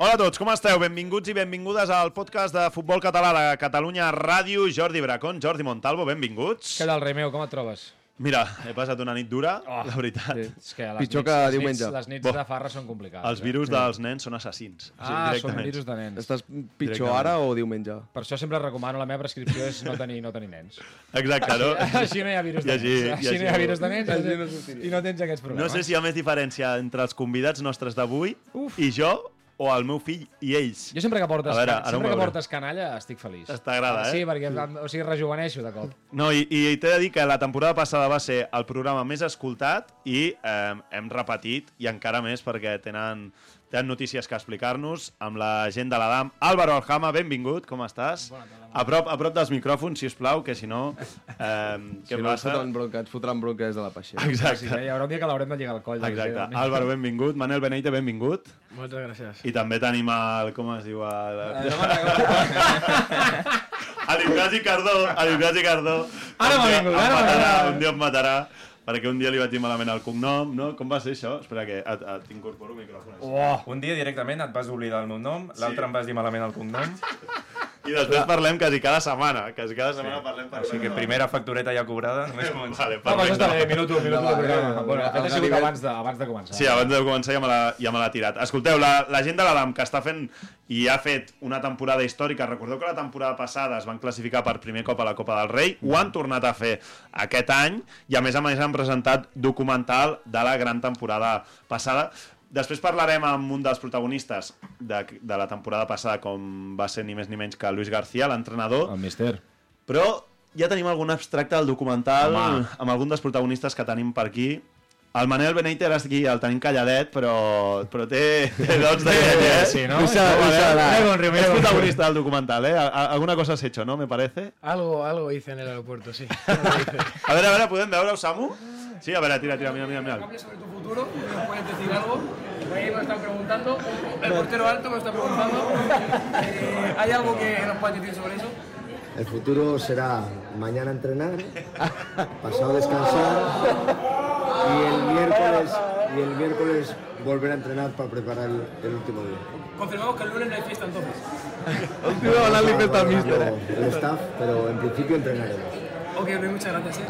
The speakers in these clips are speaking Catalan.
Hola a tots, com esteu? Benvinguts i benvingudes al podcast de Futbol Català de Catalunya Ràdio. Jordi Bracón, Jordi Montalvo, benvinguts. Què tal, Remeu? Com et trobes? Mira, he passat una nit dura, Oh, la veritat. Sí, és que les Pitjor nits, que les diumenge. Nits, les nits Bo. de farra són complicades. Els virus dels nens són assassins. Eh? Ah, són directament. virus de nens. Estàs pitjor ara o diumenge? Per això sempre recomano, la meva prescripció és no tenir, no tenir nens. Exacte, no? Així no hi ha virus de així- nens. Així així no hi ha no- virus de nens així i no no, sortiria. i no tens aquests No problemes. sé si hi ha més diferència entre els convidats nostres d'avui i jo o el meu fill i ells. Jo sempre que portes, veure, can- sempre que veurem. portes canalla estic feliç. T'agrada, eh? Sí, perquè o sigui, rejuveneixo de cop. No, i, i t'he de dir que la temporada passada va ser el programa més escoltat i eh, hem repetit, i encara més perquè tenen, tenen notícies que explicar-nos amb la gent de l'Adam. Álvaro Aljama, benvingut, com estàs? A prop, a prop dels micròfons, si us plau, que si no... Eh, què si no, et passa? fotran bronca, et fotran bronca des de la. Sí, Exacte, eh? hi haurà un dia que l'haurem de lligar al coll. exacte. eh? Álvaro, benvingut. Manel Beneite, benvingut. Moltes gràcies. I també tenim el... com es diu? El, Eh, a l'Ignasi Cardó, a l'Ignasi Cardó. Ara m'ha vingut, ara m'ha vingut. Un dia em matarà, perquè un dia li vaig dir malament el cognom, no? Com va ser això? Espera que et- et- t'incorporo el micròfon. Oh, Un dia directament et vas oblidar el meu nom, l'altre em vas dir malament el cognom, I després parlem quasi cada setmana, quasi cada setmana parlem per així que primera factureta ja cobrada, només començar. Vale, no, però això està bé, minuto, minuto de programa. Bueno, de fet, ha sigut abans de, abans de començar. Sí, abans de començar ja me l'ha ja me tirat. Escolteu, la, la gent de l'Adam que està fent i ha fet una temporada històrica, recordeu que la temporada passada es van classificar per primer cop a la Copa del Rei, ho han tornat a fer aquest any i a més a més han presentat documental de la gran temporada passada. Després parlarem amb un dels protagonistes de, de la temporada passada, com va ser ni més ni menys que Luis García, l'entrenador, El mister. però ja tenim algun abstracte del documental Home. amb algun dels protagonistes que tenim per aquí. El Manel Beneiter és aquí, el tenim calladet, però, però té, té dots de llei, eh? Sí, ¿no? Mira con Río, mira És protagonista del documental, ¿eh? Alguna cosa has hecho, ¿no? Me parece. Algo, algo hice en el aeropuerto, sí. A veure, a veure, podem veure-ho, Samu? Sí, a veure, tira, tira, mira, mira, mira. Sobre tu futuro, ¿nos puedes decir algo? Ahí me están preguntando, el portero alto me está preguntando, eh, ¿hay algo que nos puedas decir sobre eso? El futuro será mañana entrenar, pasado descansar y el miércoles y el miércoles volver a entrenar para preparar el, el último día. Confirmamos que el lunes no hay fiesta entonces. La. El staff, pero en principio entrenaremos. Ok, Luis, muchas gracias. ¿eh?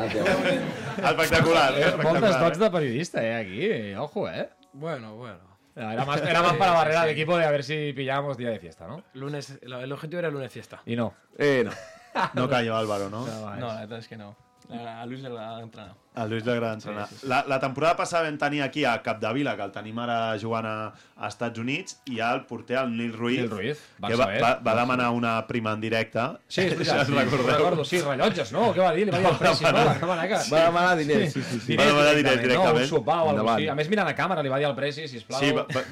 Gracias. Espectacular, eh? Moltes Espectacular. dots de periodista, eh, aquí. Ojo, eh. Bueno, bueno. Era más, era más para barrer al equipo de a ver si pillábamos día de fiesta, ¿no? Lunes, el el objetivo era lunes fiesta. Y no. Eh, no. No cayó Álvaro, no? No, la verdad es que no. A Luis le ha entrenado. A Lluís de Gran sí, sí, sí. La, la temporada passada vam tenir aquí a Capdevila, que el tenim ara jugant a, a Estats Units, i ha el porter, el Nil Ruiz, Nil Ruiz, que va, va, eh? va demanar una prima en directe. Sí, és veritat. Això Sí, recordeu? recordo, sí, rellotges, no? Què va dir? Li va dir el Preci, no? Va demanar que... Va demanar diners, sí, sí, sí. Va demanar diners No, directament. un sopar o alguna cosa. A més, mirant a càmera, li va dir al Preci, sisplau. Sí, va, va,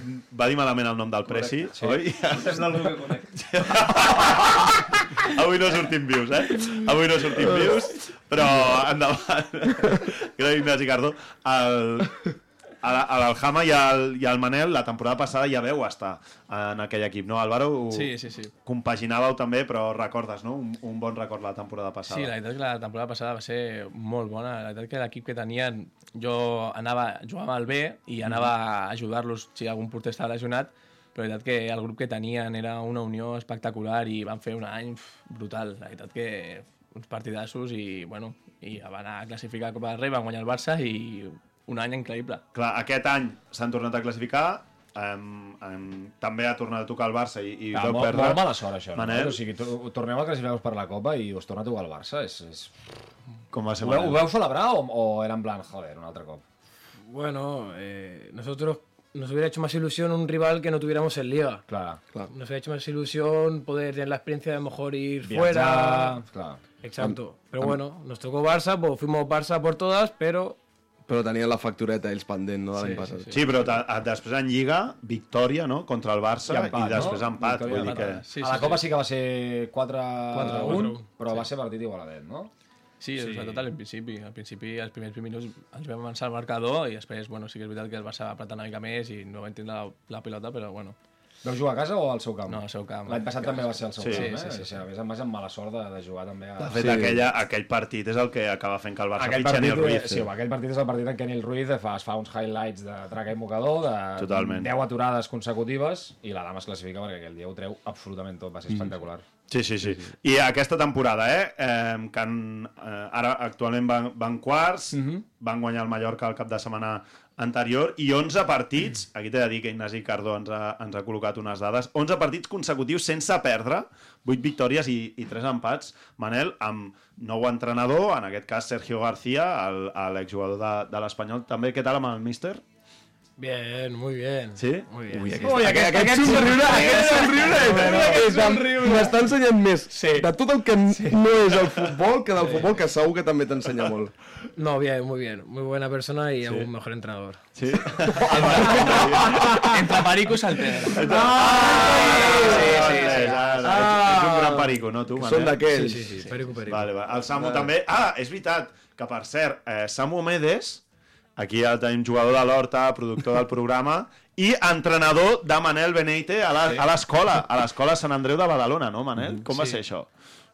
va dir malament el nom del Preci, Sí. oi? Avui no sortim vius, eh? Avui no sortim vius, però endavant. Gràcies, Ignasi Cardó. El, a la- a l'Aljama i, al, i al Manel, la temporada passada ja veu estar en aquell equip, no, Álvaro? Sí, sí, sí. Compaginàveu també, però recordes, no? Un, un bon record la temporada passada. Sí, la veritat és que la temporada passada va ser molt bona. La veritat que l'equip que tenien, jo anava, jugava al B i anava a ajudar-los si algun porter estava lesionat, la veritat que el grup que tenien era una unió espectacular i van fer un any brutal. La veritat que uns partidassos i, bueno, i van anar a classificar a Copa del Rei, van guanyar el Barça i un any increïble. Clar, aquest any s'han tornat a classificar, um, um, també ha tornat a tocar el Barça i, i vau molt, perdre. molt mala sort, això. Manel. No? O sigui, to- torneu a classificar-vos per la Copa i us torna a tocar el Barça. És, és... Com va ser Ho veu, ho veu celebrar o, o era en plan, joder, un altre cop? Bueno, eh, nosotros nos hubiera hecho más ilusión un rival que no tuviéramos en liga. Clar. Nos hubiera hecho más ilusión poder tener la experiencia de mejor ir Viatjar, fuera. clar. Exacto. Pero bueno, nos tocó Barça, pues fuimos Barça por todas, pero Però tenien la factureta ells pendent, no, de l'any passat. Sí, però a- després en Lliga, victòria, no?, contra el Barça, i, empat, després no? empat. Vull dir que... empatada. Sí, a la Copa sí que va ser 4-1, 4-1, però va ser partit igualadet, no? Sí, sí. sobretot al principi. Al principi, els primers 20 minuts ens vam avançar al marcador i després, bueno, sí que és veritat que el Barça va apretar una mica més i no vam tindre la, la pilota, però bueno. Vau jugar a casa o al seu camp? No, al seu camp. L'any passat també va ser al seu Sí, camp, sí, eh? sí, sí, sigui, a més, a més amb mala sort de, de jugar també a... De fet, aquella, aquell partit és el que acaba fent que el Barça Aquell partit, Nil Ruiz. sí, home, aquell partit és el partit en què Nil Ruiz fa, es fa uns highlights de traca i mocador, de Totalment. 10 aturades consecutives, i la dama es classifica perquè aquell dia ho treu absolutament tot, va ser espectacular. Sí, sí, sí. I aquesta temporada, eh, eh que han, eh, ara actualment van, van quarts, van guanyar el Mallorca el cap de setmana anterior, i 11 partits, aquí t'he de dir que Ignasi Cardó ens ha, ens ha col·locat unes dades, 11 partits consecutius sense perdre, 8 victòries i, i 3 empats, Manel, amb nou entrenador, en aquest cas Sergio García, l'exjugador de, de l'Espanyol. També, què tal amb el míster? Bien, muy bien. Sí? Muy bien. Ui, sí. aquest, aquest, aquest somriure, aquest somriure, és de- m'està ensenyant més de tot el que no és el futbol que del futbol, que segur que també t'ensenya molt. No, bien, muy bien. Muy buena persona y aún mejor entrenador. Sí? Entre perico i saltera. Sí, sí, sí. Ets, ets un gran perico, no, tu, Manel? Són d'aquells. Sí, sí, sí, perico, perico. Vale, vale. El Samu també... Ah, és veritat, que per cert, eh, Samu Medes, aquí el tenim jugador de l'Horta, productor del programa, i entrenador de Manel Beneite a la- a l'escola, a l'escola Sant Andreu de Badalona, no, Manel? Com va Sí. ser això?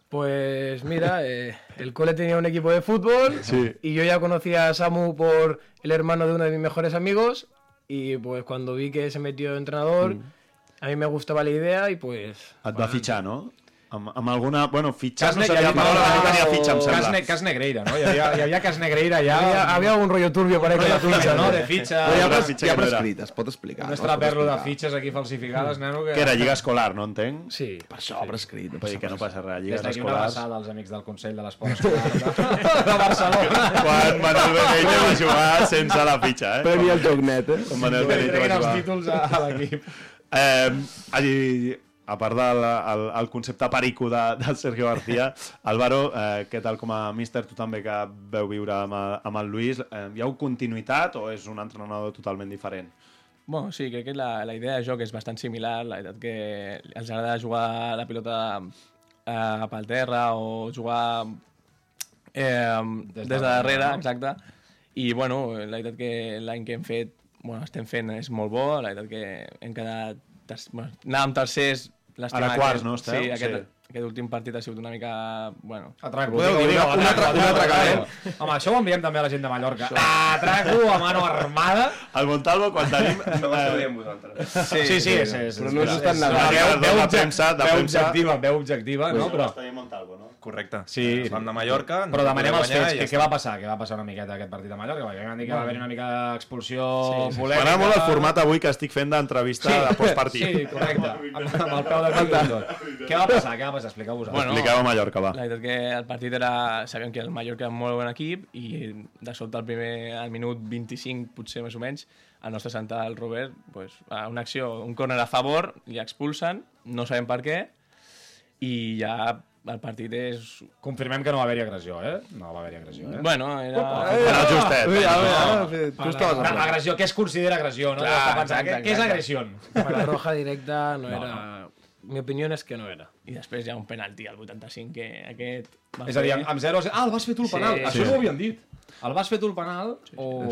Pues mira, eh, el cole tenía un equipo de fútbol Sí. y yo ya conocía a Samu por el hermano de uno de mis mejores amigos y pues cuando vi que se metió de entrenador, a mí me gustaba la idea y pues... Et va fitxar, no? Amb, amb alguna... Bueno, fitxar Cas, no seria la paraula, no tenia fitxa, em cas, sembla. ne cas Negreira, no? Hi havia, hi havia cas Negreira ja... Había, había un rollo turbio por ahí con la fitxa, no? De fitxa... Però ja, Una pres, fitxa ja no era. prescrit, es pot explicar. Un no? Es pot estraperlo de fitxes aquí falsificades, neno, que... Que era lliga escolar, no entenc? Sí. Per això, prescrit. No Vull dir passa que no res. passa res, Des lligues d'aquí una abraçada als amics del Consell de l'Esport Escolar de, de Barcelona. Quan Manel Beneite va jugar sense la fitxa, eh? Premi al joc net, eh? Quan Manel li Beneite va treguin els jugar. títols a, l'equip. Eh, a part del el, el concepte perico de, del Sergio García, Álvaro, eh, què tal com a míster, tu també que veu viure amb, el- amb el Luis, eh, hi ha continuïtat o és un entrenador totalment diferent? Bueno, sí, crec que la, la idea de joc és bastant similar. La veritat que els agrada jugar la pilota eh, pel terra o jugar eh, des, de darrere, no? exacte. I, bueno, la veritat que l'any que hem fet, bueno, estem fent és molt bo, la veritat que hem quedat... Ter... Bueno, anàvem tercers... Ara quarts, aquest- no, esteu? Sí, aquest, Sí. Aquest últim partit ha sigut una mica... Bueno, Atraco. Podeu dir Digue-ho, una- una atraco. Home, això ho enviem també a la gent de Mallorca. Atraco a mano armada. El Montalvo, quan tenim... No ho esteu eh, vosaltres. Sí, sí, sí. és, és, Però no és és- tan nedant. Veu, De veu, premsa, de veu objectiva, veu objectiva, no? Però, Montalvo, no? Correcte. Sí, fan de Mallorca. però demanem els fets. Què, va passar? Què va passar una miqueta aquest partit a Mallorca? Perquè van dir que va haver una mica d'expulsió polèmica. M'agrada molt el format avui que estic fent d'entrevista de postpartit. Sí, correcte. Amb, el peu de tot. Què va passar? Què va passar? Expliqueu-vos. Bueno, Expliqueu a Mallorca, va. La veritat que el partit era... Sabíem que el Mallorca era un molt bon equip i de sobte al primer, al minut 25, potser més o menys, el nostre central, Robert, pues, a una acció, un córner a favor, li expulsen, no sabem per què, i ja el partit és... Confirmem que no va haver-hi agressió, eh? No va haver-hi agressió, eh? Bueno, era... Era justet. Ui, a veure, a veure, tu estaves a. Agressió, què es considera agressió, no? Clar, pensant, exacte, què, és exacte. agressió? Para roja directa no, era... Mi opinión es que no era. I després hi ha un penalti al 85 que aquest... Va És a dir, amb, amb 0 Ah, el vas fer tu el Sí, penal. Això sí. no ho havien dit. El vas fer tu el penal? Oh,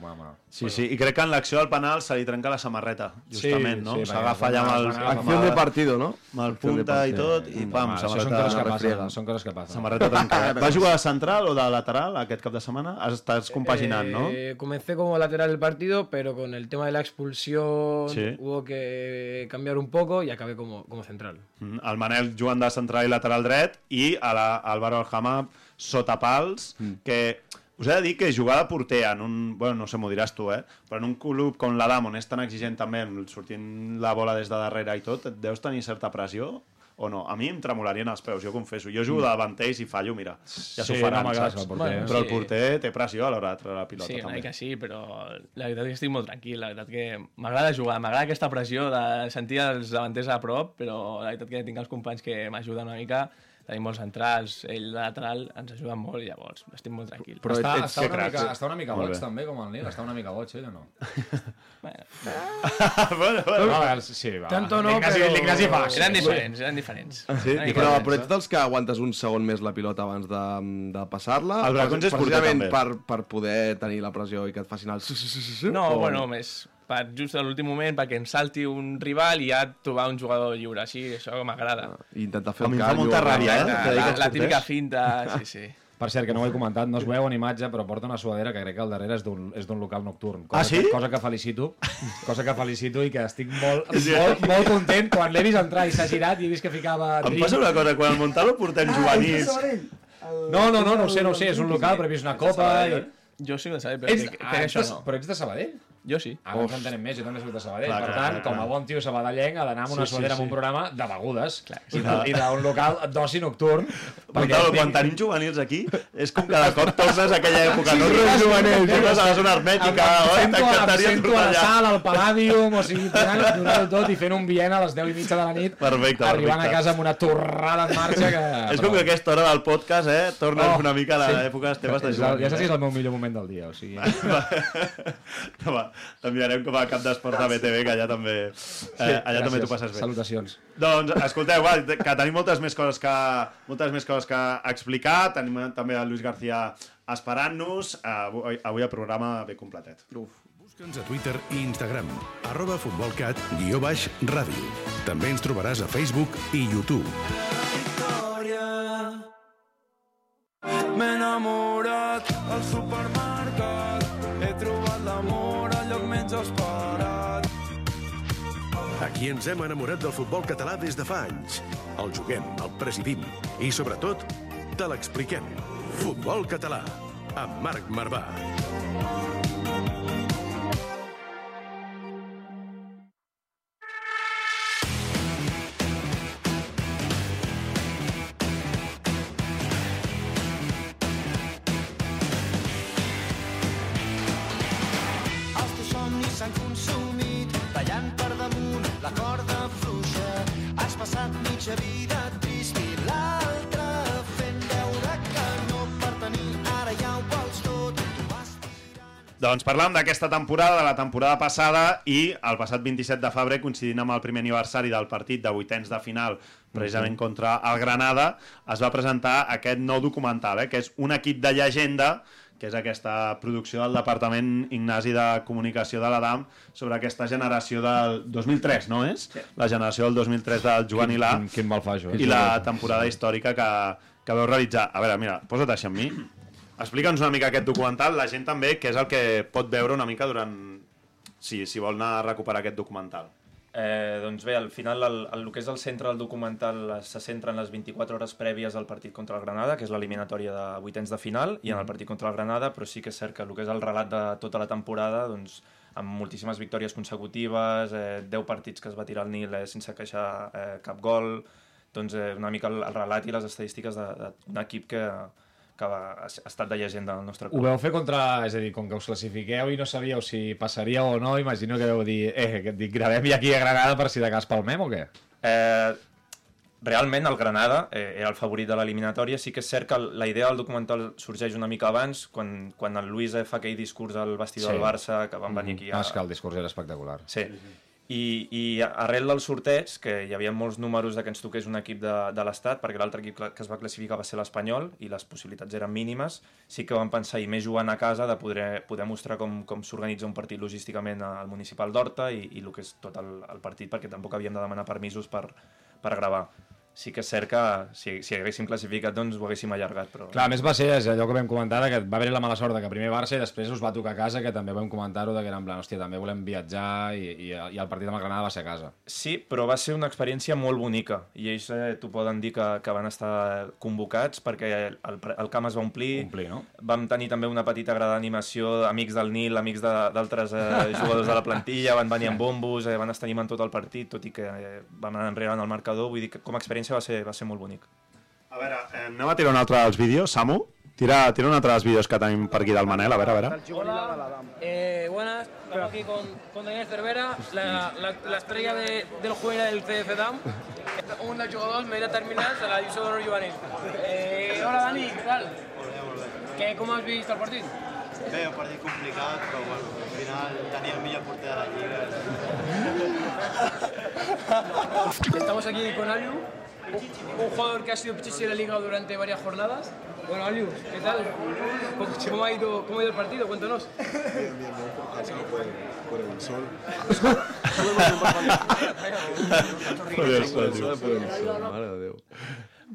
mama. Sí, sí, i crec que en l'acció del penal se li trenca la samarreta, justament, Sí, no? sí, S'agafa perquè allà amb el, Acción de el, partido, no? amb el punta i tot, i pam, Home, això són samarreta, coses que passen. Són coses que passen. samarreta trencada. Va jugar de central o de lateral aquest cap de setmana? Estàs compaginant, no? Eh, comencé como lateral del partido, pero con el tema de la expulsión Sí. hubo que cambiar un poco y acabé como, como central. Mm, El Manel jugant de central i lateral dret i a la, Álvaro Aljama sota pals, que us he de dir que jugar de porter en un... Bueno, no sé, m'ho diràs tu, eh? Però en un club com l'Adam, on és tan exigent també, sortint la bola des de darrere i tot, deus tenir certa pressió? o no. A mi em tremolarien els peus, jo confesso. Jo jugo de davanter i fallo, mira, ja s'ho Sí, faran, no saps? el porter. Bueno, Però el sí. porter té pressió a l'hora de treure la pilota, Sí, també. mica sí, però la veritat és que estic molt tranquil. La veritat que m'agrada jugar, m'agrada aquesta pressió de sentir els davanters a prop, però la veritat que tinc els companys que m'ajuden una mica, tenim molts centrals, ell de lateral ens ajuda molt, llavors estic molt tranquil. Però està, ets- està, que una cracs, mica, eh? està una mica boig, bé. també, com el Nil. Està una mica boig, ell, o no? Bueno, bueno, bueno. No, a veure, sí, va. Tanto no, però- L'Ignasi fa. eren diferents, eren diferents. Sí? Però, diferents. però ets dels que aguantes un segon més la pilota abans de, de passar-la? El Bracons és porter, també. per, per poder tenir la pressió i que et facin el... No, o- bueno, més per just a l'últim moment perquè ens salti un rival i ja trobar un jugador lliure. Així, això m'agrada. I intentar fer A mi el em fa callo. molta ràbia, eh? La, que la, la típica finta, sí, sí. Per cert, que no ho he comentat, no es veu en imatge, però porta una suadera que crec que al darrere és d'un és d'un local nocturn. Cosa Ah, sí? Que, cosa que felicito, cosa que felicito i que estic molt, molt, molt content quan l'he vist entrar i s'ha girat i he vist que ficava... Em passa una cosa, quan el Montalo portem juvenils... No, no, no, no ho sé, no ho sé, és un local, però he vist una copa i... Jo soc de saber, però Ets, crec, ah, crec que això no. però ets de Sabadell? Jo sí. Ara ens entenem més, jo també soc de Sabadell. Clar, per clar, tant, clar, com a clar. bon tio sabadellenc, ha d'anar amb una Sí, sí, suadera sí. amb un programa de begudes i Sí. de- i d'un local d'oci nocturn. Montalo, quan tenim juvenils aquí, és com cada cop tornes a aquella època, no? sí, sí, juvenils, sí, tornes a la zona hermètica, sento, a la sala, al Palladium, o sigui, donant- tot i fent un Viena a les 10 i mitja de la nit, Perfecte, arribant perfecte. a casa amb una torrada en marxa que... És com que a aquesta hora del podcast, eh, tornes Oh, una mica a sí. l'època Esteves de És el- juvenil. Ja saps si és eh? el meu millor moment del dia, o sigui... No, va, T'enviarem com a cap d'esport de BTV, que allà també, eh, allà també t'ho passes bé. Salutacions. Doncs, escolteu, va, que tenim moltes més coses que, moltes més coses que explicar. Tenim també el Lluís García esperant-nos. Avui, avui el programa ve completet. Busca'ns a Twitter i Instagram, arroba futbolcat, guió baix, ràdio. També ens trobaràs a Facebook i YouTube. victòria. M'he enamorat al supermercat, Aquí ens hem enamorat del futbol català des de fa anys. El juguem, el presidim i, sobretot, te l'expliquem. Futbol català, amb Marc Marvà. Doncs parlàvem d'aquesta temporada, de la temporada passada, i el passat 27 de febrer, coincidint amb el primer aniversari del partit de vuitens de final, precisament contra el Granada, es va presentar aquest nou documental, eh, que és un equip de llegenda, que és aquesta producció del Departament Ignasi de Comunicació de l'Adam sobre aquesta generació del 2003, no és? La generació del 2003 del Joan Ilà Quin, quin mal fa això. eh? i la temporada històrica que, que veu realitzar. A veure, mira, posa't així amb mi. Explica'ns una mica aquest documental, la gent també, què és el que pot veure una mica durant... Si, si vol anar a recuperar aquest documental. Eh, doncs bé, al final el, el, el que és el centre del documental se centra en les 24 hores prèvies al partit contra el Granada, que és l'eliminatòria de vuitens de final, i en el partit contra el Granada, però sí que és cert que el que és el relat de tota la temporada, doncs, amb moltíssimes victòries consecutives, eh, 10 partits que es va tirar al Nil eh, sense queixar eh, cap gol, doncs eh, una mica el, el relat i les estadístiques d'un equip que, que ha estat de llegenda del nostre Ho club. veu fer contra... És a dir, com que us classifiqueu i no sabíeu si passaria o no, imagino que veu dir, eh, que et dic, gravem ja aquí a Granada per si de cas palmem o què? Eh, realment el Granada eh, era el favorit de l'eliminatòria. Sí que és cert que el- la idea del documental sorgeix una mica abans, quan, quan el Luis fa aquell discurs al vestidor Sí. del Barça, que van venir aquí Ah, a... és que el discurs era espectacular. Sí. I, I arrel del sorteig, que hi havia molts números de que ens toqués un equip de, de l'Estat, perquè l'altre equip que es va classificar va ser l'Espanyol, i les possibilitats eren mínimes, sí que vam pensar, i més jugant a casa, de poder, poder mostrar com, com s'organitza un partit logísticament al municipal d'Horta i, i el que és tot el, el partit, perquè tampoc havíem de demanar permisos per, per gravar. Sí que és cert que si, si haguéssim classificat, doncs ho haguéssim allargat, però... Clar, més va ser allò que vam comentar, que va haver la mala sort que primer Barça i després us va tocar a casa, que també vam comentar-ho, que era en plan, hòstia, també volem viatjar i, i, i el partit amb el Granada va ser a casa. Sí, però va ser una experiència molt bonica i ells eh, t'ho poden dir que, que van estar convocats perquè el, el camp es va omplir. Omplir, no? Vam tenir també una petita grada d'animació, amics del Nil, amics d'altres eh, jugadors de la plantilla, van venir amb bombos, eh, van estar animant tot el partit, tot i que eh, vam anar enrere en el marcador. Vull dir que com a experiència l'experiència va, ser, va ser molt bonic. A veure, eh, anem a tirar un altre dels vídeos, Samu. Tira, tira un altre dels vídeos que tenim per aquí del Manel, a veure, a veure. Hola, eh, buenas, estamos aquí con, con Daniel Cervera, la, la, la estrella de, del juvenil del CF DAM. Un dels jugadors més determinants de la divisió d'honor juvenil. Eh, hola Dani, què tal? Què, com has vist el partit? Bé, un partit complicat, però bueno, al final tenia el millor porter de la lliga. Estamos aquí con Aliu, un, jugador que ha sido pichichi de la liga durante varias jornadas. Bueno, Aliu, ¿qué tal? ¿Cómo, ha ido, ¿Cómo ha ido el partido? Cuéntanos. Bien, bien, bien, cansado por, por el sol. Por el sol, Sol, por el sol, mare de Déu.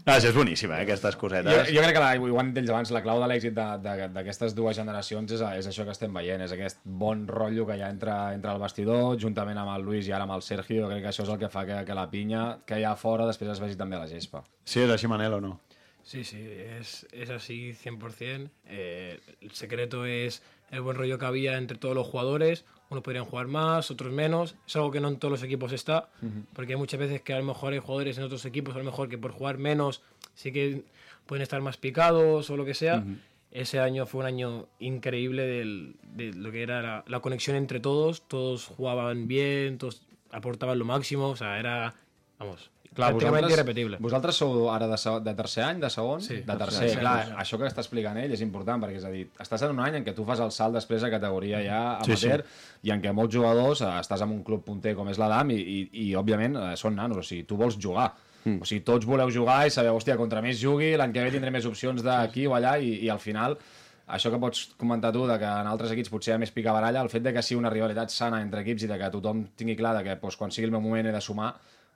Ah, això és boníssima, eh, aquestes Jo, cosetes. jo crec que, la, ho han dit ells abans, la clau de l'èxit d'aquestes dues generacions és, és això que estem veient, és aquest bon rotllo que hi ha entre, entre el vestidor, juntament amb el Luis i ara amb el Sergio, jo crec que això és el que fa que, que la pinya que hi ha fora després es vegi també a la gespa. Sí, és així, Manel, o no? Sí, sí, es, es así 100%. Eh, el secreto es el buen rollo que había entre todos los jugadores. Unos podrían jugar más, otros menos. Es algo que no en todos los equipos está, porque hay muchas veces que a lo mejor hay jugadores en otros equipos, a lo mejor que por jugar menos sí que pueden estar más picados o lo que sea. Ese año fue un año increíble del- de lo que era la, la conexión entre todos. Todos jugaban bien, todos aportaban lo máximo. O sea, era, vamos, Clar, vosaltres, irrepetible. vosaltres sou ara de, de tercer any, de segon? Sí, de tercer. tercer, clar, tercer. això que està explicant ell és important, perquè és a dir, estàs en un any en què tu fas el salt després a categoria ja Sí, amateur i en què molts jugadors eh, estàs en un club punter com és l'Adam i, i, i òbviament, eh, són nanos, o sigui, tu vols jugar. Mm. O sigui, tots voleu jugar i sabeu, hòstia, contra més jugui, l'any que ve tindré més opcions d'aquí o allà i, i al final això que pots comentar tu, de que en altres equips potser hi ha més picabaralla, el fet de que sigui una rivalitat sana entre equips i de que tothom tingui clar de que doncs, quan sigui el meu moment he de sumar,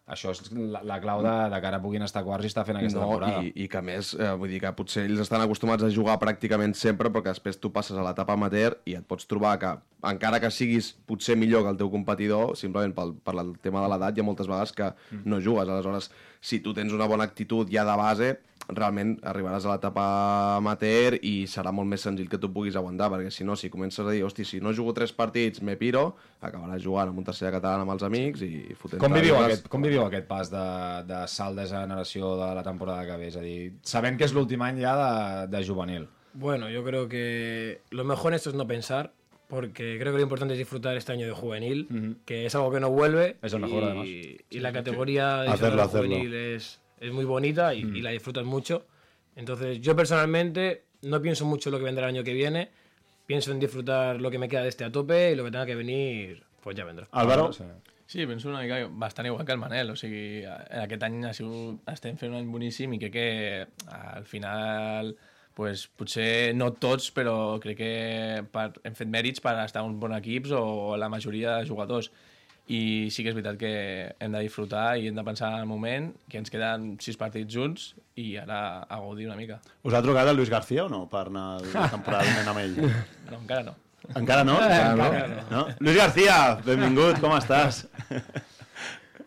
això és la, la clau de, de que ara puguin estar quarts i estar fent aquesta No, temporada. i, i que a més, eh, vull dir que potser ells estan acostumats a jugar pràcticament sempre, però que després tu passes a l'etapa amateur i et pots trobar que, encara que siguis potser millor que el teu competidor, simplement pel, per el tema de l'edat, hi ha moltes vegades que no jugues. Aleshores, si tu tens una bona actitud ja de base, realment arribaràs a l'etapa amateur i serà molt més senzill que tu puguis aguantar, perquè si no, si comences a dir, hosti, si no jugo tres partits, me piro, acabaràs jugant amb un tercer català amb els amics i fotent Com viviu, aquest, com viviu aquest pas de, de salt de generació de la temporada que ve? És a dir, sabent que és l'últim any ja de, de juvenil. Bueno, yo creo que lo mejor en esto es no pensar, porque creo que lo importante es disfrutar este año de juvenil, que es algo que no vuelve. Es el mejor, y, además. Y la categoría de Hacerlo, hacerlo, hacerlo. juvenil es, es muy bonita y, y la disfrutas mucho. Entonces, yo personalmente no pienso mucho en lo que vendrá el año que viene, pienso en disfrutar lo que me queda de este a tope y lo que tenga que venir, pues ya vendrá. Álvaro? Sí. Sí, penso una mica bastant igual que el Manel, o sigui, eh, aquest any ha sigut, estem fent un any boníssim i crec que eh, al final pues, potser no tots, però crec que per, hem fet mèrits per estar en uns bons equips o la majoria de jugadors. I sí que és veritat que hem de disfrutar i hem de pensar en el moment, que ens queden sis partits junts i ara a gaudir una mica. Us ha trucat el Luis García o no per anar la temporada vinent amb ell? No, encara no. Encara no? Encara no. no? Luis García, benvingut, com estàs?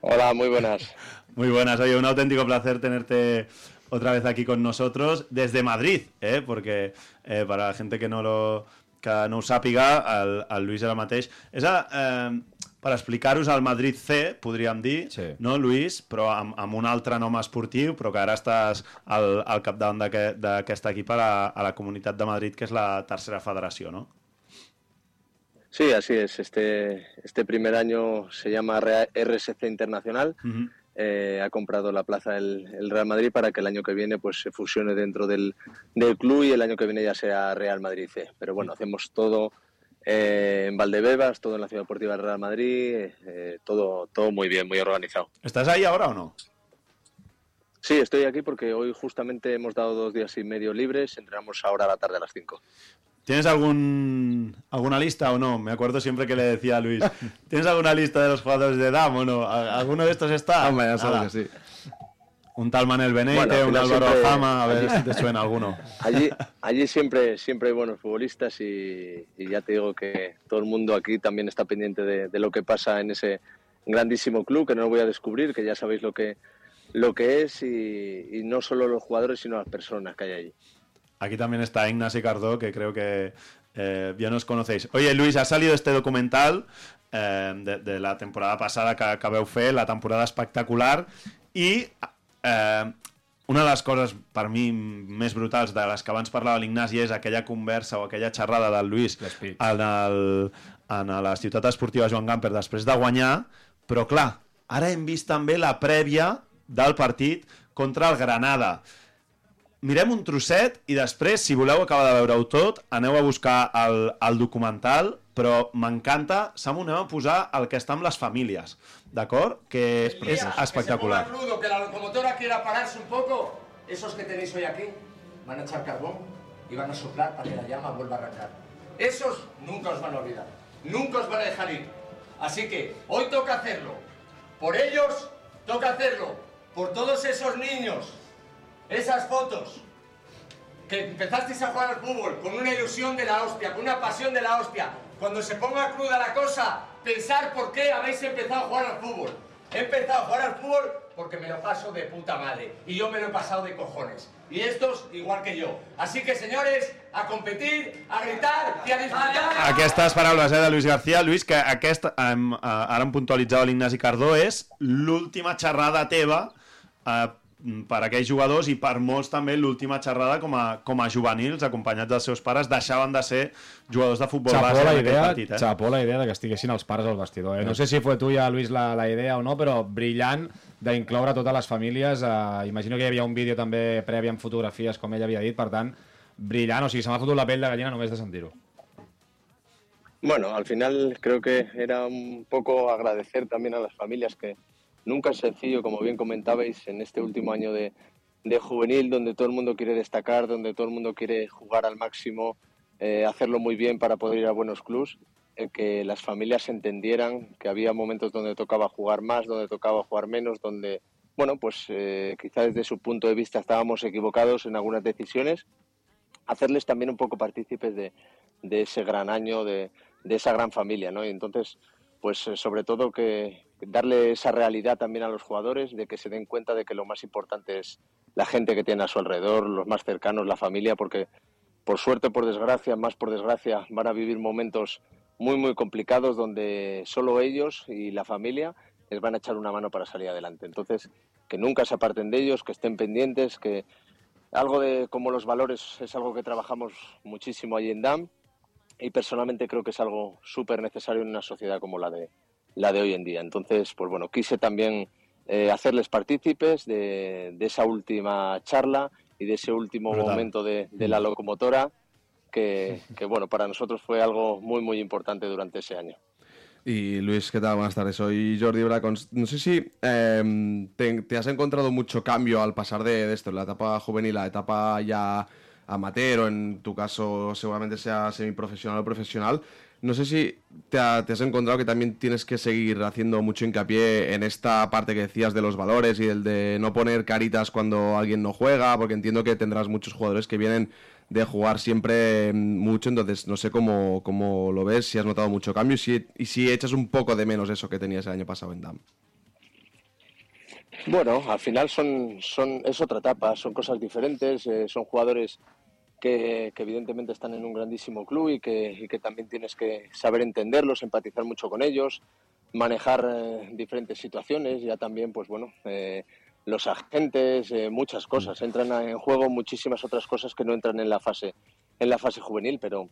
Hola, muy buenas. Muy buenas, oye, un auténtico placer tenerte otra vez aquí con nosotros desde Madrid, ¿eh? porque eh, para la gente que no lo que no ho sàpiga, el, el Lluís ara mateix és a, eh, per explicar-vos el Madrid C, podríem dir, Sí. no, Lluís, però amb, amb un altre nom esportiu, però que ara estàs al, al capdavant d'aquest equip a la, a la Comunitat de Madrid, que és la tercera federació, no? Sí, así es. Este, este primer año se llama RSC Internacional. Eh, ha comprado la plaza el, el Real Madrid para que el año que viene pues se fusione dentro del, del club y el año que viene ya sea Real Madrid C. Pero bueno, hacemos todo eh, en Valdebebas, todo en la Ciudad Deportiva del Real Madrid, eh, todo, todo muy bien, muy organizado. ¿Estàs ahí ahora o no? Sí, estoy aquí porque hoy justamente hemos dado dos días y medio libres, entrenamos ahora a la tarde a las 5. ¿Tienes algún, alguna lista o no? Me acuerdo siempre que le decía a Luis, ¿tienes alguna lista de los jugadores de DAM o no? ¿Al- ¿Alguno de estos está? Home, ja sabes que sí. Un tal Manel Benete, Bueno, un Álvaro siempre- Fama, a ver si te suena alguno. Allí, allí siempre, siempre hay buenos futbolistas y, y ya te digo que todo el mundo aquí también está pendiente de, de lo que pasa en ese grandísimo club, que no lo voy a descubrir, que ya sabéis lo que, lo que es y, y no solo los jugadores, sino las personas que hay allí. Aquí también está Ignacio Cardó, que creo que eh, ya nos conocéis. Oye, Luis, ha salido este documental eh, de, de la temporada pasada que, veu fer, la temporada espectacular, i Eh, una de les coses, per mi, més brutals de les que abans parlava l'Ignasi és aquella conversa o aquella xerrada del Lluís en, el, en la ciutat esportiva Joan Gamper després de guanyar, però clar, ara hem vist també la prèvia del partit contra el Granada. Mirem un trosset i després, si voleu acabar de veure-ho tot, aneu a buscar el, el documental, però m'encanta, Samu, anem a posar el que està amb les famílies, d'acord? Que és espectacular. Que se ponga crudo, que la locomotora quiera pararse un poco. Esos que tenéis hoy aquí van a echar carbón y van a soplar para que la llama vuelva a arrancar. Esos nunca os van a olvidar. Nunca os van a dejar ir. Así que hoy toca hacerlo. Por ellos, toca hacerlo. Por todos esos niños. Esas fotos. Que empezasteis a jugar al fútbol con una ilusión de la hostia, con una pasión de la hostia. Cuando se ponga cruda la cosa, pensar por qué habéis empezado a jugar al fútbol. He empezado a jugar al fútbol porque me lo paso de puta madre. Y yo me lo he pasado de cojones. Y estos igual que yo. Así que señores, a competir, a gritar y a disfrutar. Aquestes paraules eh, de Luis García. Luis, que aquest, em, eh, ara em puntualitzava l'Ignasi Cardó, és l'última xerrada teva eh, per a aquells jugadors i per molts també l'última xerrada com a, com a juvenils, acompanyats dels seus pares, deixaven de ser jugadors de futbol Chapó base la idea, partit. Eh? chapó la idea de que estiguessin els pares al vestidor. Eh? No sé si fue tuya, Luis, la, la idea o no, però brillant d'incloure totes les famílies. Eh, imagino que hi havia un vídeo també previ amb fotografies, com ell havia dit, per tant, brillant. O sigui, se m'ha fotut la pell de gallina només de sentir-ho. Bueno, al final creo que era un poco agradecer también a las familias que nunca es sencillo, como bien comentabais, en este último año de, de juvenil, donde todo el mundo quiere destacar, donde todo el mundo quiere jugar al máximo, eh, hacerlo muy bien para poder ir a buenos clubs, eh, que las familias entendieran que había momentos donde tocaba jugar más, donde tocaba jugar menos, donde, bueno, pues eh, quizás desde su punto de vista estábamos equivocados en algunas decisiones, hacerles también un poco partícipes de, de ese gran año, de, de esa gran familia, ¿no? Y entonces, pues eh, sobre todo que darle esa realidad también a los jugadores, de que se den cuenta de que lo más importante es la gente que tiene a su alrededor, los más cercanos, la familia, porque por suerte, por desgracia, más por desgracia, van a vivir momentos muy, muy complicados donde solo ellos y la familia les van a echar una mano para salir adelante. Entonces, que nunca se aparten de ellos, que estén pendientes, que algo de como los valores es algo que trabajamos muchísimo allí en DAM y personalmente creo que es algo súper necesario en una sociedad como la de, la de hoy en día. Entonces, pues bueno, quise también eh, hacerles partícipes de, de esa última charla y de ese último Brutal. momento de, de la locomotora que, que, bueno, para nosotros fue algo muy, muy importante durante ese año. Y Luis, ¿qué tal? Buenas tardes. Soy Jordi Bracons. No sé si eh, te, te has encontrado mucho cambio al pasar de, de esto, la etapa juvenil a la etapa ya amateur o en tu caso seguramente sea semiprofesional o profesional. No sé si te, ha- has encontrado que también tienes que seguir haciendo mucho hincapié en esta parte que decías de los valores y el de no poner caritas cuando alguien no juega, porque entiendo que tendrás muchos jugadores que vienen de jugar siempre mm, mucho, entonces no sé cómo, cómo lo ves, si has notado mucho cambio y si, y si echas un poco de menos eso que tenías el año pasado en DAM. Bueno, al final son, son, es otra etapa, son cosas diferentes, eh, son jugadores que, evidentemente están en un grandísimo club y que, y que también tienes que saber entenderlos, empatizar mucho con ellos, manejar eh, diferentes situaciones, ya también, pues bueno, eh, los agentes, muchas cosas, entran en juego muchísimas otras cosas que no entran en la fase, en la fase juvenil, pero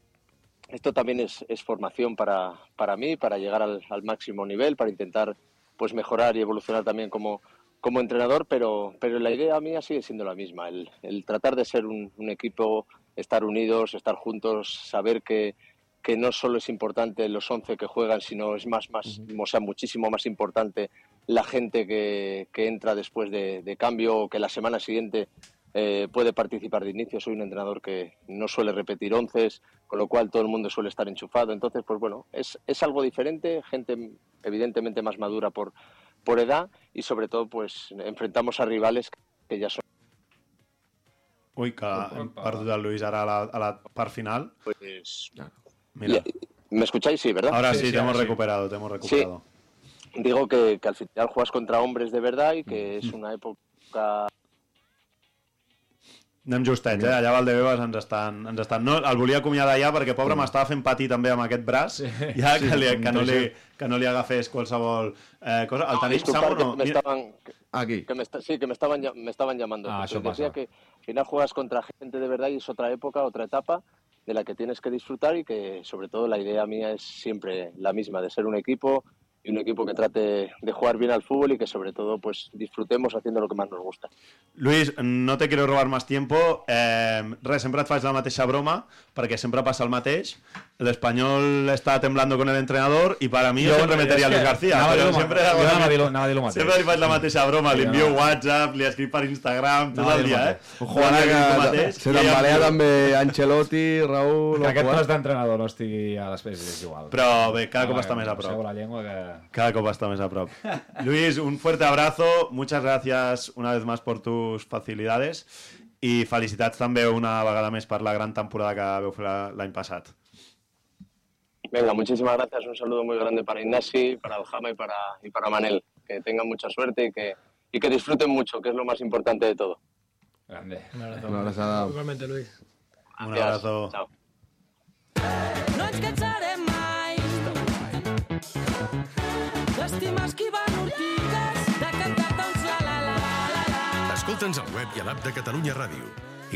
esto también es, es formación para, para mí, para llegar al, al máximo nivel, para intentar pues mejorar y evolucionar también como, como entrenador, pero, pero la idea mía sigue siendo la misma, el, el tratar de ser un, un equipo, estar unidos, estar juntos, saber que, que no solo es importante los 11 que juegan, sino es más, más o sea, muchísimo más importante la gente que, que entra después de, de cambio o que la semana siguiente eh, puede participar de inicio. Soy un entrenador que no suele repetir once, con lo cual todo el mundo suele estar enchufado. Entonces, pues bueno, es, es algo diferente, gente evidentemente más madura por, por edad y sobre todo pues enfrentamos a rivales que ya son Ui, que hem perdut el Luis ara a la, a la part final. Pues, Mira. ¿Me escucháis? Sí, ¿verdad? Ahora sí, te hemos recuperado, te hemos recuperado. Digo que, que al final juegas contra hombres de verdad y que es una época Anem justets, eh? Allà a Valdebebas ens estan, ens estan... No, el volia acomiadar ja perquè, pobre, m'estava fent patir també amb aquest braç, ja que, li, que, no li, que no li agafés qualsevol eh, cosa. El tenim, que no? me estaban, Aquí. Que me está- sí, que me estaban, llam- me estaban llamando. Ah, eso decía pasa. que al final juegas contra gente de verdad y es otra época, otra etapa de la que tienes que disfrutar y que sobre todo la idea mía es siempre la misma, de ser un equipo y un equipo que trate de jugar bien al fútbol y que sobre todo pues disfrutemos haciendo lo que más nos gusta. Luis, no te quiero robar más tiempo. Eh, res, sempre et faig la mateixa broma, perquè sempre passa el mateix. L'Espanyol està temblando con el entrenador y para mí Jo- yo siempre és metería a que Luis García. anava a Però sempre, jo anava a dir-ho- anava a mateix. sempre li faig la mateixa broma. Li Jo envio anava- WhatsApp, li escric per Instagram, tot Anava a el dia, eh? el que mateix, se i em diu- també Ancelotti, Raúl... Que aquest pas d'entrenador no estigui a les peces és igual. Però bé, cada cop està més a prop. la llengua que... Cada copa está más a prop. Luis, un fuerte abrazo. Muchas gracias una vez más por tus facilidades. I felicitats també una vegada més per la gran temporada que veu fer la- l'any passat. Venga, muchísimas gracias. Un saludo muy grande para Ignasi, para Aljama y para, y para Manel. Que tengan mucha suerte y que, y que disfruten mucho, que es lo más importante de todo. Grande. Un abrazo. Una abraçada. Igualmente, Luis. Un abrazo. Chao. No ens cansarem mai Escolta'ns al web i a l'app de Catalunya Ràdio.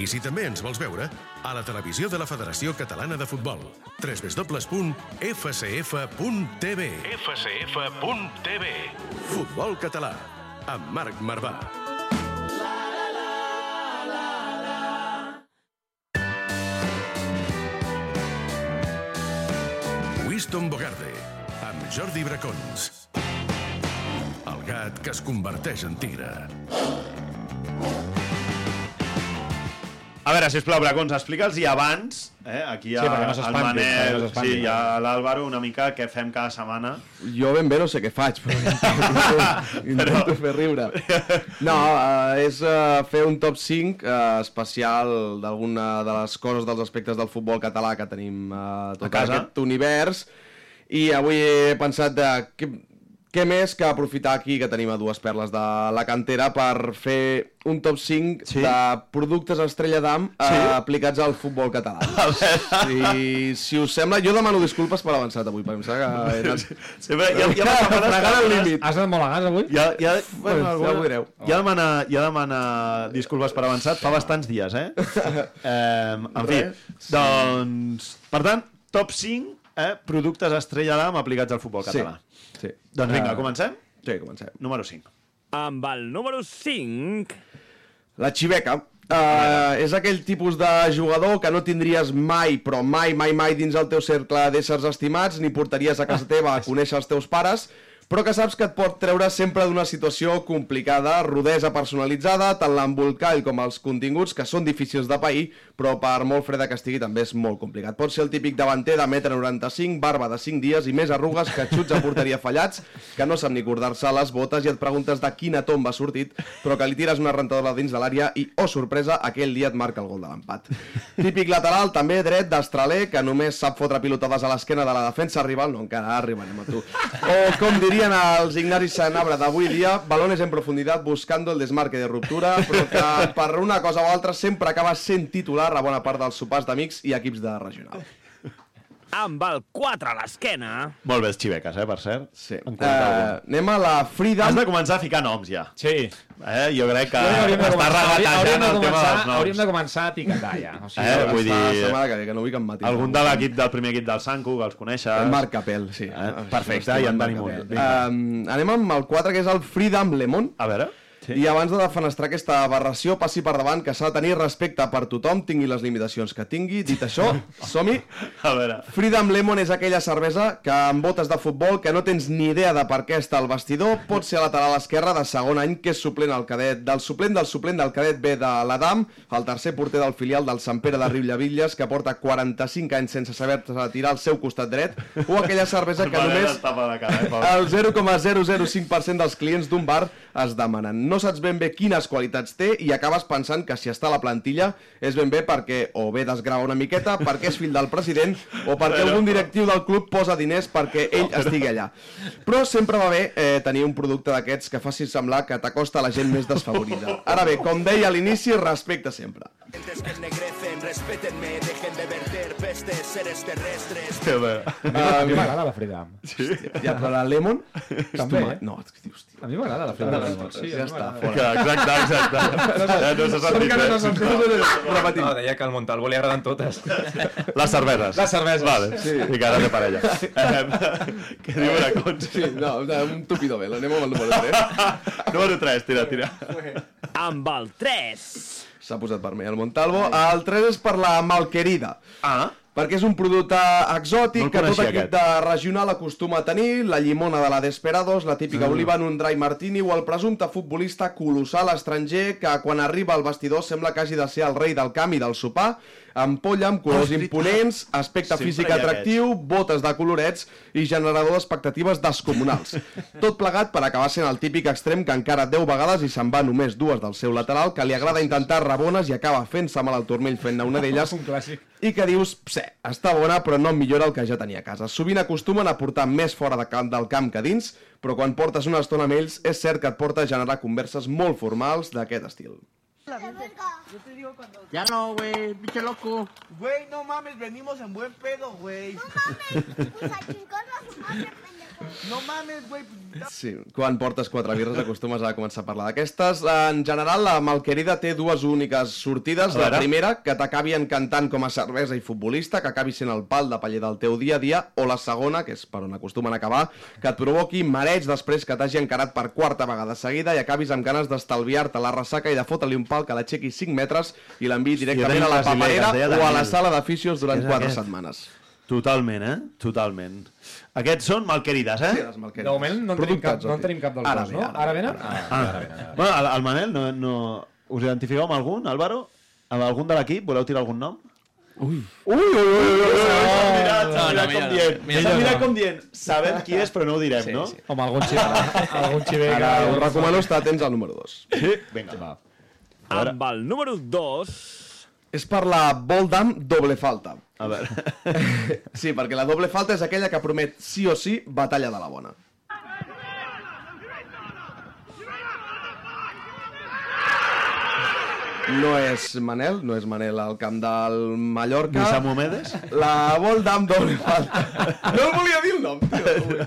I si també ens vols veure, a la televisió de la Federació Catalana de Futbol. www.fcf.tv fcf.tv Futbol català, amb Marc Marvà. Winston Bogarde, amb Jordi Bracons. El gat que es converteix en tigre. A veure, sisplau, Bracons, explica'ls i abans, eh, aquí hi ha Sí, perquè no el perquè Manel, no sí, hi ha l'Àlvaro, una mica què fem cada setmana. Jo ben bé no sé què faig, però intento, intento fer riure. No, uh, és uh, fer un top 5 uh, especial d'alguna de les coses dels aspectes del futbol català que tenim uh, tot A casa. aquest univers i avui he pensat de què, què més que aprofitar aquí que tenim a dues perles de la cantera per fer un top 5 Sí. de productes estrella d'am Sí. uh, aplicats al futbol català. Si, si us sembla, jo demano disculpes per avançat avui, perquè em sembla que he anat... Sempre, hi ha setmanes Fregant el límit. Has anat molt a gas avui? Ja, ja, Bueno, ja ho direu. ja, demana, ja demana disculpes per avançat fa bastants dies, eh? eh en fi, doncs, per tant, top 5 eh, productes estrella d'am aplicats al futbol català. sí. Doncs vinga, Eh, comencem? Sí, comencem. Número 5. Amb el número 5... La xiveca uh, és aquell tipus de jugador que no tindries mai, però mai, mai, mai dins el teu cercle d'éssers estimats, ni portaries a casa teva a conèixer els teus pares, però que saps que et pot treure sempre d'una situació complicada, rodesa personalitzada, tant l'embolcall com els continguts, que són difícils de pair, però per molt freda que estigui també és molt complicat. Pot ser el típic davanter de 1,95 m, barba de 5 dies i més arrugues que xuts a porteria fallats, que no sap ni cordar-se les botes i et preguntes de quina tomba ha sortit, però que li tires una rentadora dins de l'àrea i, oh sorpresa, aquell dia et marca el gol de l'empat. Típic lateral, també dret, d'estraler, que només sap fotre pilotades a l'esquena de la defensa rival, no, encara arribarem a tu. O, com dirien els Ignasi Sanabra d'avui dia, balones en profunditat buscando el desmarque de ruptura, però que per una cosa o altra sempre acaba sent titular a bona part dels sopars d'amics i equips de regional. Amb el 4 a l'esquena... Molt bé, xiveques, eh, per cert. Sí. Uh, anem a la Freedom. Has de començar a ficar noms, ja. Sí. Eh, jo crec que Jo que hauríem de està començar- regatejant hauríem de el tema començar- dels noms. Hauríem de començar a etiquetar ja. O sigui, Eh, vull la dir, setmana que ve, que no vull que em matin. Algun de l'equip del primer equip del Sanku, que els coneixes. El Marc Capel, sí. Eh, perfecte, i en Munt. Vinga. Um, anem amb el 4, que és el Freedom Lemon. A veure. Sí. I abans de defenestrar aquesta aberració, passi per davant que s'ha de tenir respecte per tothom, tingui les limitacions que tingui. Dit això, som-hi. A veure. Freedom Lemon és aquella cervesa que amb botes de futbol que no tens ni idea de per què està al vestidor, pot ser a lateral esquerra de segon any, que és suplent al cadet, del suplent del suplent del cadet B de l'Adam, el tercer porter del filial del Sant Pere de Riullavilles, que porta 45 anys sense saber-se tirar al seu costat dret, o aquella cervesa que només eh, el 0,005% dels clients d'un bar es demanen. No saps ben bé quines qualitats té i acabes pensant que si està a la plantilla és ben bé perquè o bé desgrava una miqueta, perquè és fill del president o perquè Però- algun directiu del club posa diners perquè ell estigui allà. Però sempre va bé eh, tenir un producte d'aquests que faci semblar que t'acosta a la gent més desfavorida. Ara bé, com deia a l'inici, respecte sempre. que ennegrecen, respétenme, dejen de verter oeste, seres terrestres. Que bé. A mi m'agrada la Frida. Sí? Ja, però la Lemon... També, eh? No, és que dius, A mi m'agrada la Frida. Lemon. Sí, ja està, fora. Exacte, exacte. Ja no s'ha sentit que no sentit. Deia que al Montalvo li agraden totes. Les cerveses. Les cerveses. Vale, sí. I que ara té parella. Eh, què diu la Conchi? Sí, no, un tupido bé, anem amb el número 3. Número 3, tira, tira. Amb el 3. S'ha posat vermell el Montalvo. El 3 és per la Malquerida. Ah? Perquè és un producte exòtic No que tot equip aquest. de regional acostuma a tenir, la llimona de la Desperados, la típica Ah. oliva en un dry martini o el presumpte futbolista colossal estranger que quan arriba al vestidor sembla que hagi de ser el rei del camp i del sopar, ampolla amb colors Hosti, imponents, aspecte sempre físic atractiu, botes de colorets i generador d'expectatives descomunals. Tot plegat per acabar sent el típic extrem que encara 10 vegades i se'n va només dues del seu lateral, que li agrada intentar rabones i acaba fent-se mal al turmell fent-ne una d'elles Un clàssic. i que dius, pse, està bona però no millora el que ja tenia a casa. Sovint acostumen a portar més fora de camp del camp que dins, però quan portes una estona amb ells és cert que et porta a generar converses molt formals d'aquest estil. Yo te digo cuando... Ya no, güey, pinche loco. Güey, no mames, venimos en buen pedo, güey. No mames, pues a chingar a su madre. No mames, güey. Sí, quan portes quatre birres acostumes a començar a parlar d'aquestes. En general, la Malquerida té dues úniques sortides. La primera, que t'acabi encantant com a cervesa i futbolista, que acabi sent el pal de paller del teu dia a dia, o la segona, que és per on acostumen a acabar, que et provoqui mareig després que t'hagi encarat per quarta vegada seguida i acabis amb ganes d'estalviar-te la ressaca i de fotre-li un pal que l'aixequi 5 metres i l'enviï directament a la paperera deia o a la sala d'aficions durant És 4 aquest. setmanes. Totalment, eh? Totalment. Aquests són malquerides, eh? Sí, les malquerides. De moment no en tenim cap, no en tenim cap dels Ara dos, ve, no? ara Ara ve, venen? ara Ah, Ah. ara venen. ara Bueno, el, el Manel, no, no... us identifiqueu amb algun, Álvaro? Amb algun de l'equip? Voleu tirar algun nom? Ui. Ui, ui, ui, ui, ui, s'ha mirat, com no. dient. S'ha no, mirat com dient. Sabem qui és, però no ho direm, Sí, no? sí. Home, algun xiver, algun xiver que... Ara, us recomano estar atents al número 2. Sí? Vinga. Va. Amb el número 2. És per la Voldam doble falta. A veure. Sí, perquè la doble falta és aquella que promet sí o sí batalla de la bona. No és Manel, no és Manel al camp del Mallorca. Ni Samu Medes? La Voldam doble falta. No el volia dir el nom, tio.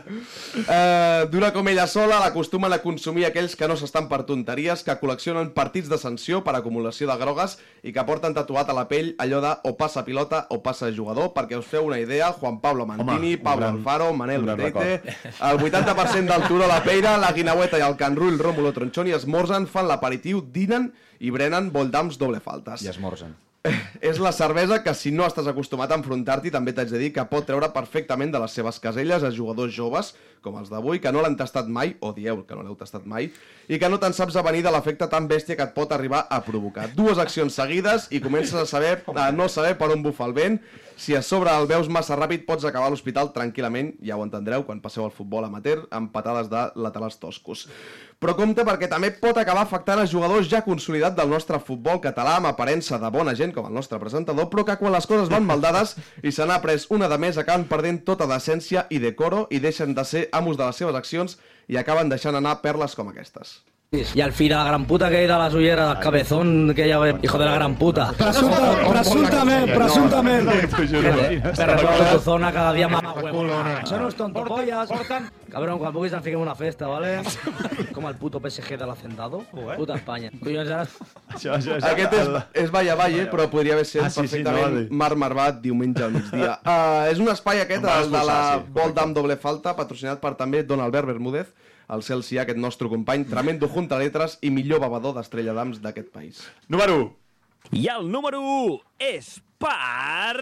Uh, Dura com ella sola, l'acostumen a consumir aquells que no s'estan per tonteries, que col·leccionen partits de sanció per acumulació de grogues i que porten tatuat a la pell allò de o passa pilota o passa jugador, perquè us feu una idea, Juan Pablo Mantini, Home, Pablo gran- Alfaro, Manel Leite, el 80% del Turo La Peira, la Guinaueta i el Can Rull, Rómulo Tronchoni esmorzen, fan l'aperitiu, dinen i brenen Voldams doble faltes. I esmorzen. És la cervesa que, si no estàs acostumat a enfrontar-t'hi, també t'haig de dir que pot treure perfectament de les seves caselles a jugadors joves, com els d'avui, que no l'han tastat mai, o dieu que no l'heu tastat mai, i que no te'n saps avenir de l'efecte tan bèstia que et pot arribar a provocar. Dues accions seguides i comences a saber a no saber per on bufa el vent. Si a sobre el veus massa ràpid, pots acabar a l'hospital tranquil·lament, ja ho entendreu, quan passeu al futbol amateur, amb patades de laterals toscos. Però compte perquè també pot acabar afectant a jugadors ja consolidat del nostre futbol català amb aparença de bona gent, com el nostre presentador, però que quan les coses van maldades i se n'ha pres una de més acaben perdent tota decència i decoro i deixen de ser amos de les seves accions i acaben deixant anar perles com aquestes. Y al fin a la gran puta que ha ido a las ulleras, cabezón que ve, hijo de la gran puta. Presunta- presuntamente, presuntamente. Te recuerdo tu zona cada día más huevona. Son unos tontopollas. Cabrón, quan puguis ens fiquem una festa, ¿vale? Com el puto PSG de l'Hacendado. Puta Espanya. Collons, ara... Això, això, això. Aquest és, és Valla Valle, però podria haver estat Ah, sí, sí, no, perfectament. Marc Marbat diumenge al migdia. Uh, és un espai aquest, el de la sí, Voldam Doble Falta, patrocinat per també Don Albert Bermúdez, el Celsià, aquest nostre company, tremendo junta letres i millor bevedor d'estrella d'ams d'aquest país. Número 1. I el número 1 és per...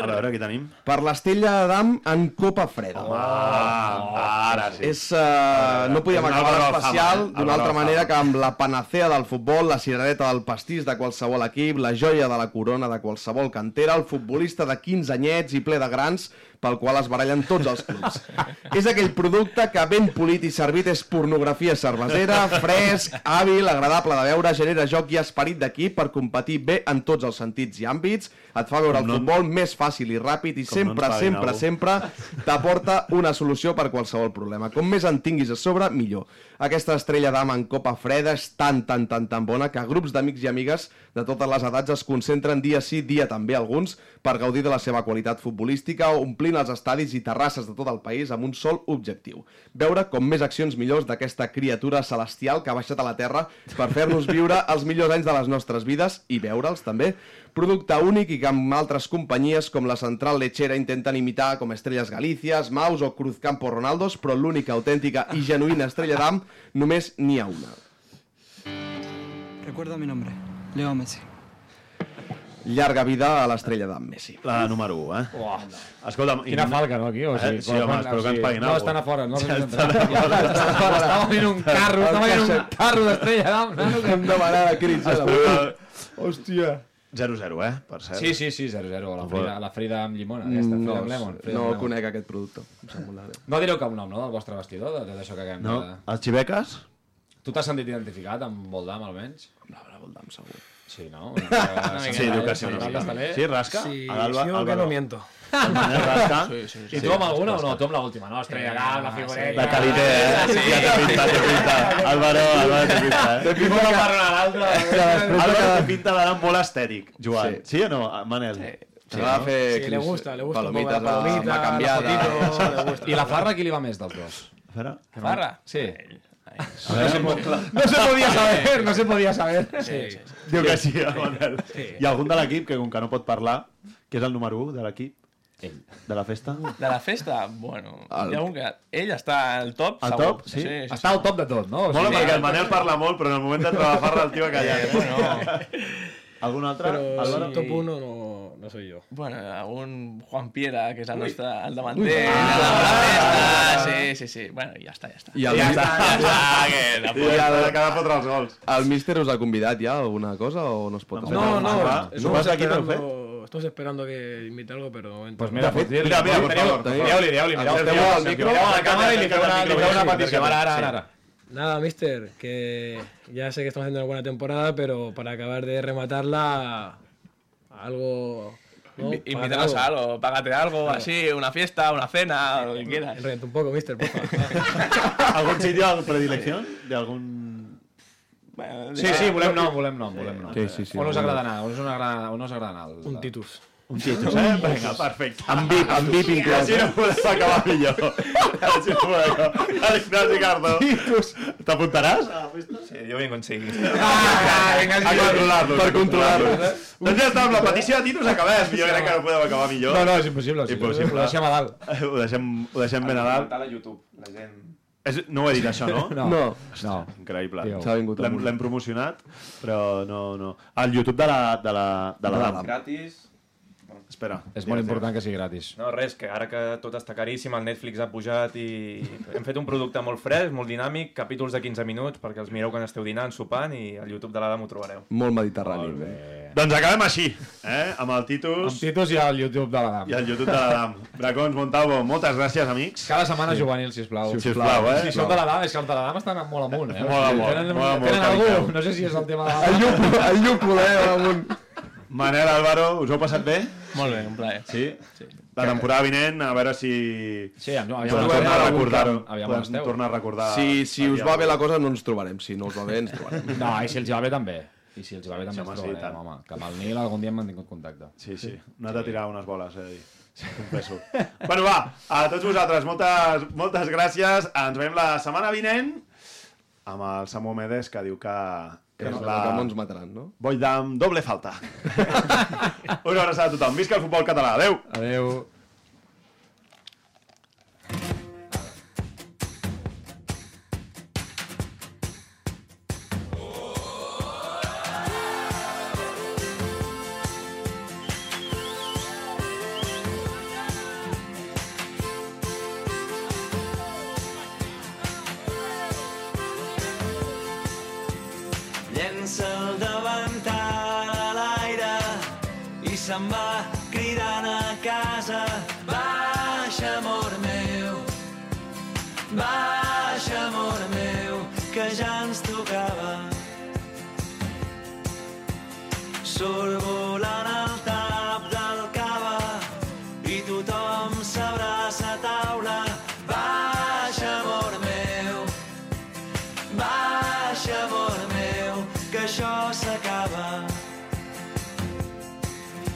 A veure, aquí tenim. Per l'Estella d'Am en Copa Freda. Ah, ara sí. És, uh, no podíem És un acabar l'especial eh? d'una altra manera que amb la panacea del futbol, la cirereta del pastís de qualsevol equip, la joia de la corona de qualsevol cantera, el futbolista de 15 anyets i ple de grans pel qual es barallen tots els clubs. és aquell producte que ben polit i servit és pornografia cervesera, fresc, hàbil, agradable de veure, genera joc i esperit d'equip per competir bé en tots els sentits i àmbits, et fa veure el no- futbol més fàcil i ràpid i Com no sempre, paguin sempre, sempre t'aporta una solució per qualsevol problema. Com més en tinguis a sobre, millor. Aquesta estrella d'ama en copa freda és tan, tan, tan, tan bona que grups d'amics i amigues de totes les edats es concentren dia sí, dia també alguns, per gaudir de la seva qualitat futbolística, omplint els estadis i terrasses de tot el país amb un sol objectiu. Veure com més accions millors d'aquesta criatura celestial que ha baixat a la Terra per fer-nos viure els millors anys de les nostres vides i veure'ls també. Producte únic i que amb altres companyies com la Central Lechera intenten imitar com Estrelles Galícias, Maus o Cruzcampo Ronaldos, però l'única autèntica i genuïna estrella d'am només n'hi ha una. Recuerda mi nombre, Leo Messi. Llarga vida a l'estrella d'am Messi. La número 1, eh? Uah. Escolta'm... Quina falca, no, aquí? O sigui, eh? Sí, home, espero que ens paguin No, alguna estan a fora, no estan estan a fora. Estan a fora, estava venint un carro, estava venint un carro d'estrella d'am, nano, que hem demanat a crits, eh, Hòstia. 0-0, eh? Per cert. Sí, sí, sí, 0-0, la Frida, la Frida amb llimona, aquesta, Frida No, amb lemon. Frida no amb lemon. conec aquest producte. Em sembla bé. No direu cap nom, no, del vostre vestidor, de tot això que acabem No? de... Els xiveques? Tu t'has sentit identificat amb Voldam, almenys? No, la Voldam, segur. Sí, no? Una. Sí, diu que sí. Sí, rasca? Sí, A l'Alba- sí o que no miento. Sí, sí, sí. I tu amb alguna o no? Tu amb l'última, no? Estrella d'am, la figureta... La calité, eh? Sí. Ja té pinta, té pinta. Álvaro, Álvaro té pinta, eh? Té pinta que parla l'altre. Álvaro té pinta d'anar molt estèric, Joan. Sí, o no, Manel? Se va fer Sí, le gusta, le gusta palomites, la palomita, la canviada. I la farra, a qui li va més dels dos? A veure... Farra? Sí. A veure, No se podía saber, no se podía saber. Sí, sí, sí. Diu que sí, Manel. Sí. Hi ha algun de l'equip que, com que no pot parlar, que és el número 1 de l'equip? Ell. De la festa? De la festa, bueno, El- hi ha un que... Ell està al top, Al segur. top, sí? sí, sí, Està al top de tot, no? O Mola sigui, perquè el Manel parla molt, però en el moment la farra el tio ha callat. Eh, bueno. Algun altre? Pero Álvaro? el top 1 no, no soy yo. Bueno, algun Juan Piera, que és el nostre, el davanter, el de la festa, sí, sí, sí. Bueno, ja està, ja està. I el, ja està, ja està, que I tampoc... ja està, que ha de fotre els gols. el míster us ha convidat ja alguna cosa o no es pot? No, no, va, estamos ¿sopars aquí, esperando, Estamos esperando que invite algo, pero Pues mira, pues Mira, mira, por favor, al micro. mireu a la càmera i li feu una. Nada, mister, que ya sé que estamos haciendo una buena temporada, pero para acabar de rematarla, algo... ¿no? Invítanos a algo, págate algo, así, una fiesta, una cena, lo que quieras. Enrollate un poco, mister, porfa. ¿Algún sitio de predilección? ¿De algún...? Bueno, Sí, sí, volem nom, volem nom, volem nom. Sí, sí, sí. On us agrada anar? On us agrada, on us agrada anar? El- Un titus. Un titus, eh? Vinga, perfecte. Amb VIP, amb VIP inclòs. Així no podem acabar millor. Així no podem acabar. Ignasi Cardo. Titus. T'apuntaràs? Sí, jo vinc on sigui. Ah, vinga, A controlar-los. Per controlar-los. Doncs ja està, amb la petició de Titus acabem. Jo crec que no podem acabar millor. No, no, és impossible. sí. Impossible. Ho deixem a dalt. Ho deixem, ho deixem ben a dalt. a YouTube, la gent... És, no ho he dit, això, no? No. No. No. Increïble. L'hem promocionat, però no, no. Al YouTube de la, de la, de la la dama. Gratis. Espera. És molt important que sigui gratis. No, res, que ara que tot està caríssim, el Netflix ha pujat i hem fet un producte molt fresc, molt dinàmic, capítols de 15 minuts perquè els mireu quan esteu dinant, sopant i al YouTube de l'Adam ho trobareu. Molt mediterrani. Bé. Doncs acabem així, eh? amb el Titus Amb Titus i al YouTube de l'Adam. i el YouTube de l'Adam. Bracons, Montalvo, moltes gràcies, amics. Cada setmana juvenil, sisplau. Sisplau, eh? Si són de l'Adam, és que els de l'Adam estan molt amunt, eh? Molt amunt, Tenen, molt amunt, tenen algú, no sé si és el tema de El l'Adam. el lluc, eh, amunt. Manel, Álvaro, us ho heu passat bé? Molt bé, un plaer. Sí? La temporada vinent, a veure si... Sí, aviam, Podem aviam, tornar a aviam, recordar-ho. aviam Podem tornar a recordar... Si, si el us va bé la cosa, no ens trobarem. Si no us va bé, ens trobarem. No, i si els va bé també. I si els hi va bé també ens sí, trobarem, tant. home. Que amb el Nil algun dia hem mantingut contacte. Sí, sí. No he de tirar unes boles, he de dir. Confesso. bueno, va, a tots vosaltres, moltes, moltes gràcies. Ens veiem la setmana vinent amb el Samu Medes, que diu que, que és la... Que no ens mataran, no? Boydam doble falta. Una abraçada a tothom. Visca el futbol català. Adéu. Adéu.